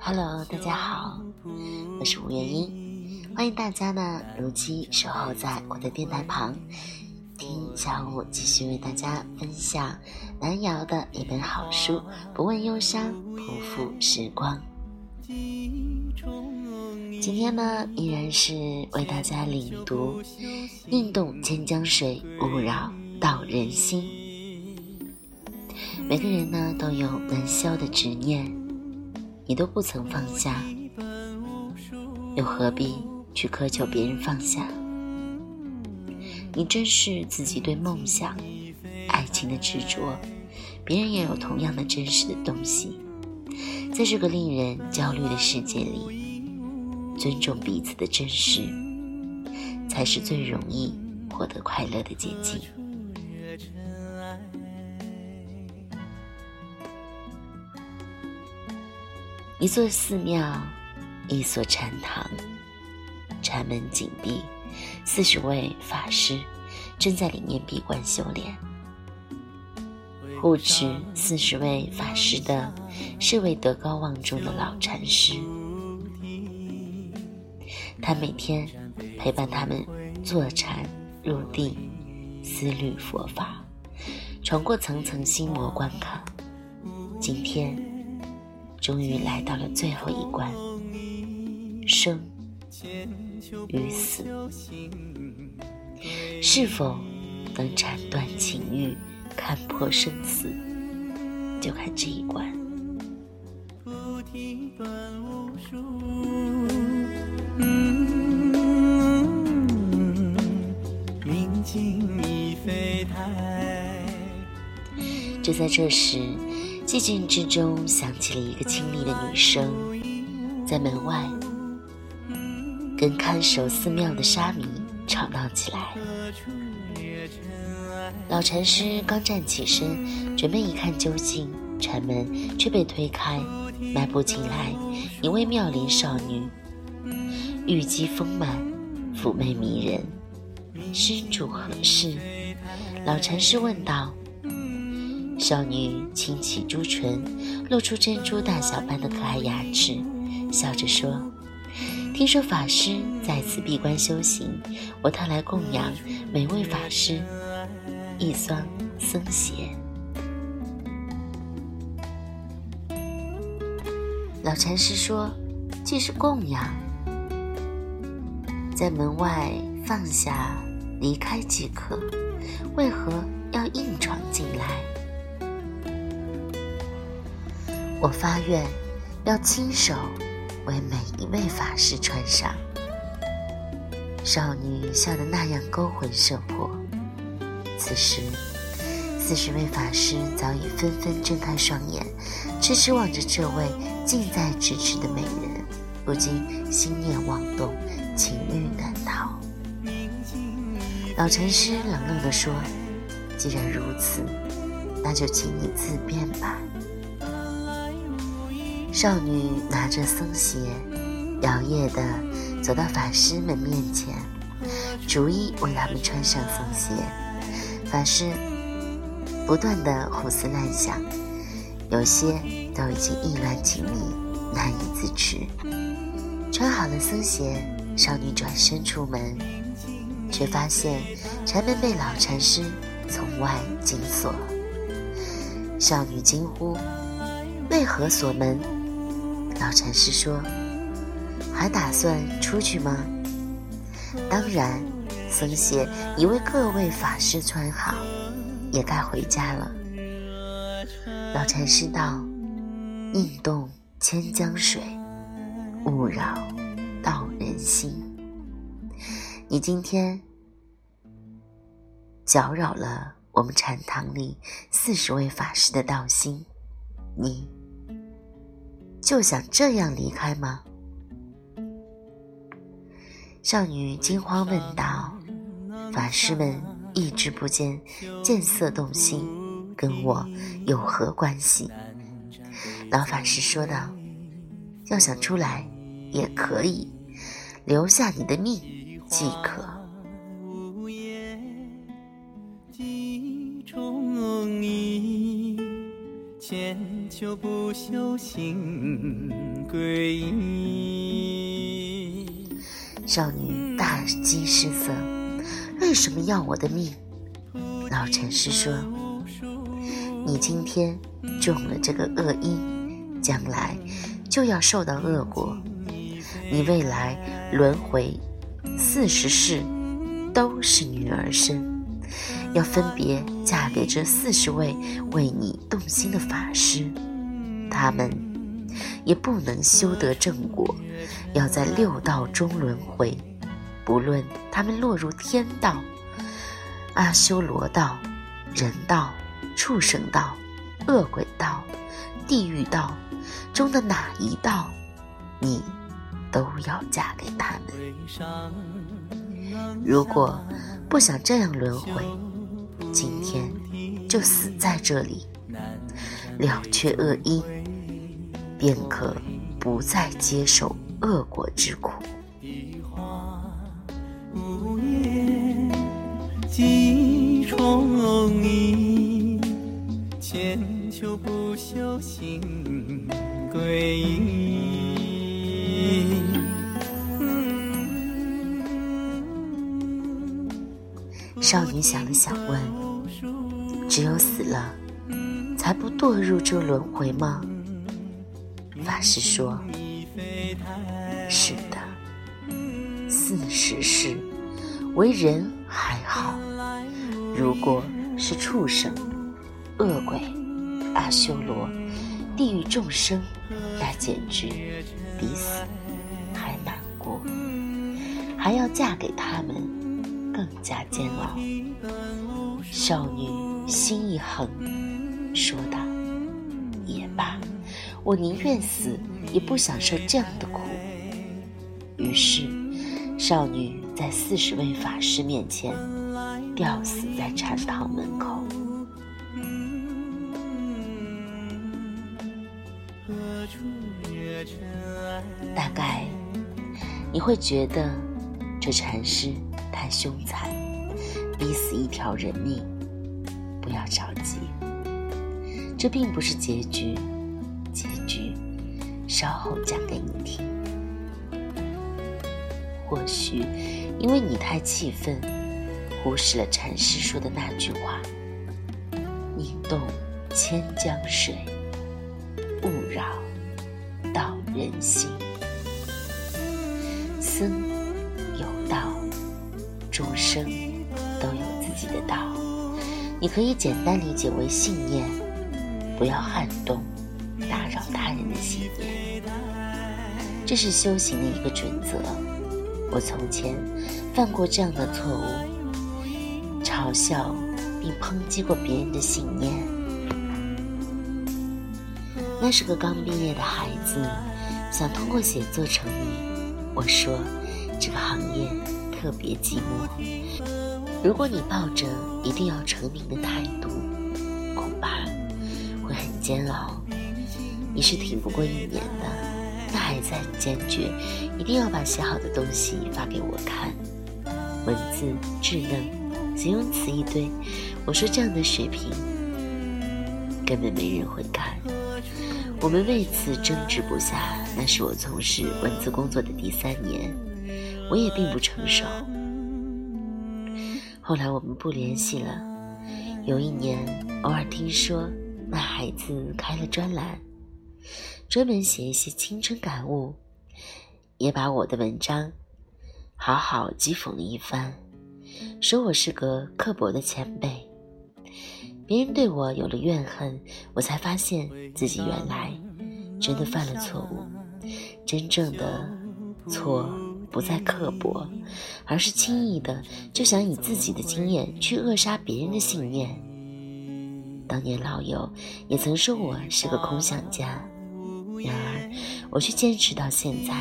Hello，大家好，我是吴元英，欢迎大家呢如期守候在我的电台旁，听小五继续为大家分享南瑶的一本好书《不问忧伤，不负时光》。今天呢，依然是为大家领读“宁动千江水，勿扰道人心”。每个人呢，都有难消的执念，你都不曾放下，又何必去苛求别人放下？你珍视自己对梦想、爱情的执着，别人也有同样的真实的东西。在这个令人焦虑的世界里，尊重彼此的真实，才是最容易获得快乐的捷径。一座寺庙，一所禅堂，禅门紧闭，四十位法师正在里面闭关修炼。护持四十位法师的是位德高望重的老禅师，他每天陪伴他们坐禅入定，思虑佛法，闯过层层心魔关卡。今天，终于来到了最后一关，生与死，是否能斩断情欲？看破生死，就看这一关。就在这时，寂静之中响起了一个清丽的女声，在门外跟看守寺庙的沙弥吵闹起来。老禅师刚站起身，准备一看究竟，禅门却被推开，迈步进来一位妙龄少女，玉肌丰满，妩媚迷人。施主何事？老禅师问道。少女轻启朱唇，露出珍珠大小般的可爱牙齿，笑着说：“听说法师在此闭关修行，我特来供养每位法师。”一双僧鞋。老禅师说：“既是供养，在门外放下，离开即可，为何要硬闯进来？”我发愿，要亲手为每一位法师穿上。少女笑得那样勾魂摄魄。此时，四十位法师早已纷纷睁开双眼，痴痴望着这位近在咫尺的美人，不禁心念妄动，情欲难逃。老禅师冷冷地说：“既然如此，那就请你自便吧。”少女拿着僧鞋，摇曳地走到法师们面前，逐一为他们穿上僧鞋。法师不断的胡思乱想，有些都已经意乱情迷，难以自持。穿好了僧鞋，少女转身出门，却发现禅门被老禅师从外紧锁。少女惊呼：“为何锁门？”老禅师说：“还打算出去吗？”当然。僧鞋已为各位法师穿好，也该回家了。老禅师道：“宁动千江水，勿扰道人心。”你今天搅扰了我们禅堂里四十位法师的道心，你就想这样离开吗？少女惊慌问道。法师们一直不见，见色动心，跟我有何关系？老法师说道：“要想出来，也可以，留下你的命即可。”修不修行皈依。少女大惊失色，为什么要我的命？老禅师说：“你今天中了这个恶因，将来就要受到恶果。你未来轮回四十世都是女儿身。”要分别嫁给这四十位为你动心的法师，他们也不能修得正果，要在六道中轮回。不论他们落入天道、阿修罗道、人道、畜生道、恶鬼道、地狱道中的哪一道，你都要嫁给他们。如果不想这样轮回，今天就死在这里，了却恶因，便可不再接受恶果之苦。少女想了想，问：“只有死了，才不堕入这轮回吗？”法师说：“是的，四十世为人还好，如果是畜生、恶鬼、阿修罗、地狱众生，那简直比死还难过，还要嫁给他们。”更加煎熬。少女心一横，说道：“，我宁愿死，也不想受这样的苦。”于是，少女在四十位法师面前吊死在禅堂门口。大概你会觉得，这禅师。太凶残，逼死一条人命。不要着急，这并不是结局，后讲给你听。或许因为你太气愤，忽视了禅师说的那句话：“宁动千江水，勿扰道人心。”僧有道。众生都有自己的道，你可以简单理解为信念，不要撼动、打扰他人的信念。这是修行的一个准则。我从前犯过这样的错误，嘲笑并抨击过别人的信念。那是个刚毕业的孩子，想通过写作成名。我说，这个行业。特别寂寞。如果你抱着一定要成名的态度，恐怕会很煎熬。你是挺不过一年的。那孩子很坚决，一定要把写好的东西发给我看。文字稚嫩，形容词一堆。我说这样的水平，根本没人会看。我们为此争执不下。那是我从事文字工作的第三年。我也并不成熟。后来我们不联系了。有一年，偶尔听说那孩子开了专栏，专门写一些青春感悟，也把我的文章好好讥讽了一番，说我是个刻薄的前辈。别人对我有了怨恨，我才发现自己原来真的犯了错误，真正的错。不再刻薄，而是轻易的就想以自己的经验去扼杀别人的信念。当年老友也曾说我是个空想家，然而我却坚持到现在。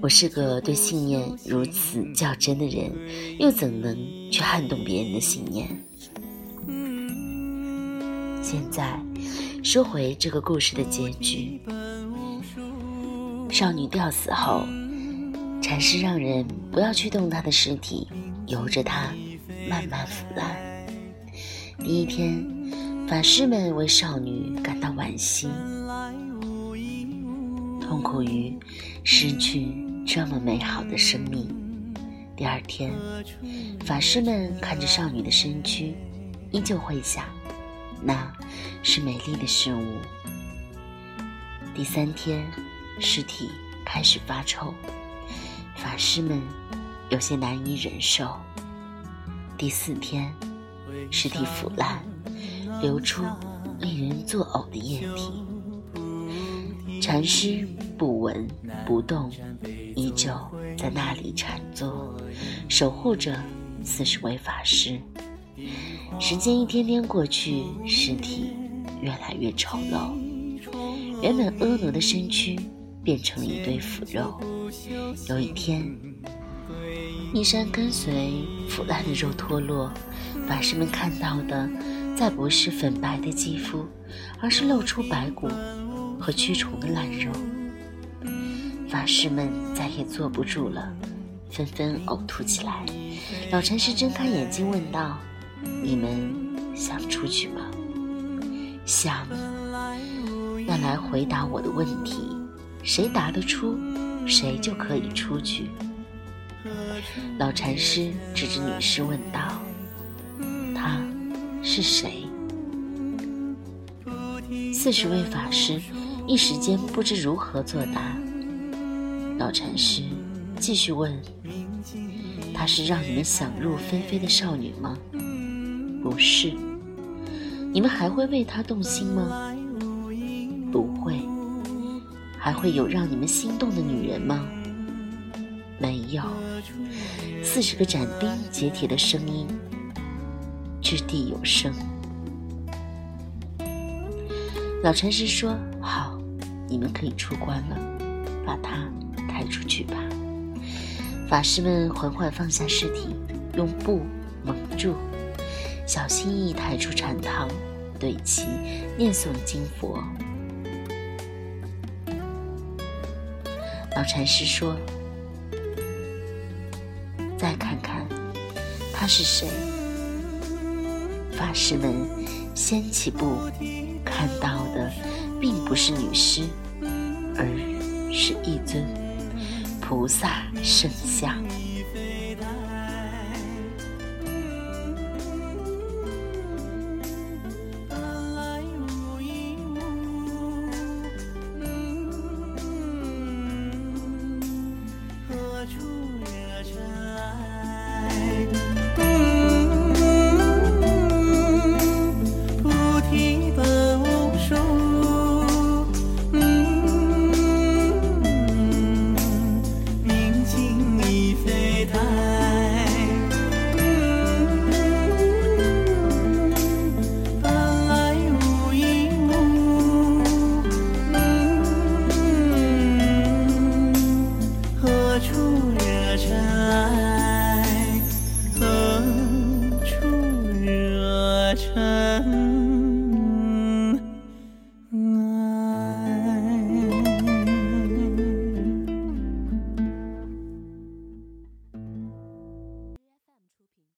我是个对信念如此较真的人，又怎能去撼动别人的信念？现在说回这个故事的结局。少女吊死后，禅师让人不要去动她的尸体，由着她慢慢腐烂。第一天，法师们为少女感到惋惜，痛苦于失去这么美好的生命。第二天，法师们看着少女的身躯，依旧会想，那是美丽的事物。第三天，尸体开始发臭，法师们有些难以忍受。第四天，尸体腐烂，流出令人作呕的液体。禅师不闻不动，依旧在那里禅坐，守护着四十位法师。时间一天天过去，尸体越来越丑陋，原本婀娜的身躯变成了一堆腐肉。有一天。衣衫跟随腐烂的肉脱落，法师们看到的再不是粉白的肌肤，而是露出白骨和蛆虫的烂肉。法师们再也坐不住了，纷纷呕吐起来。老禅师睁开眼睛问道：“你们想出去吗？”“想。”“那来回答我的问题，谁答得出，谁就可以出去。”老禅师指着女尸问道：“是谁？”四十位法师一时间不知如何作答。老禅师继续问：“她是让你们想入非非的少女吗？”“不是。”“你们还会为她动心吗？”“不会。”“还会有让你们心动的女人吗？”“没有。”四十个斩钉截铁的声音，掷地有声。老禅师说：“好，你们可以出关了，把他抬出去吧。”法师们缓缓放下尸体，用布蒙住，小心翼翼抬出禅堂，对其念诵经佛。老禅师说。再看看，他是谁？法师们先起步，看到的并不是女尸，而是一尊菩萨圣像。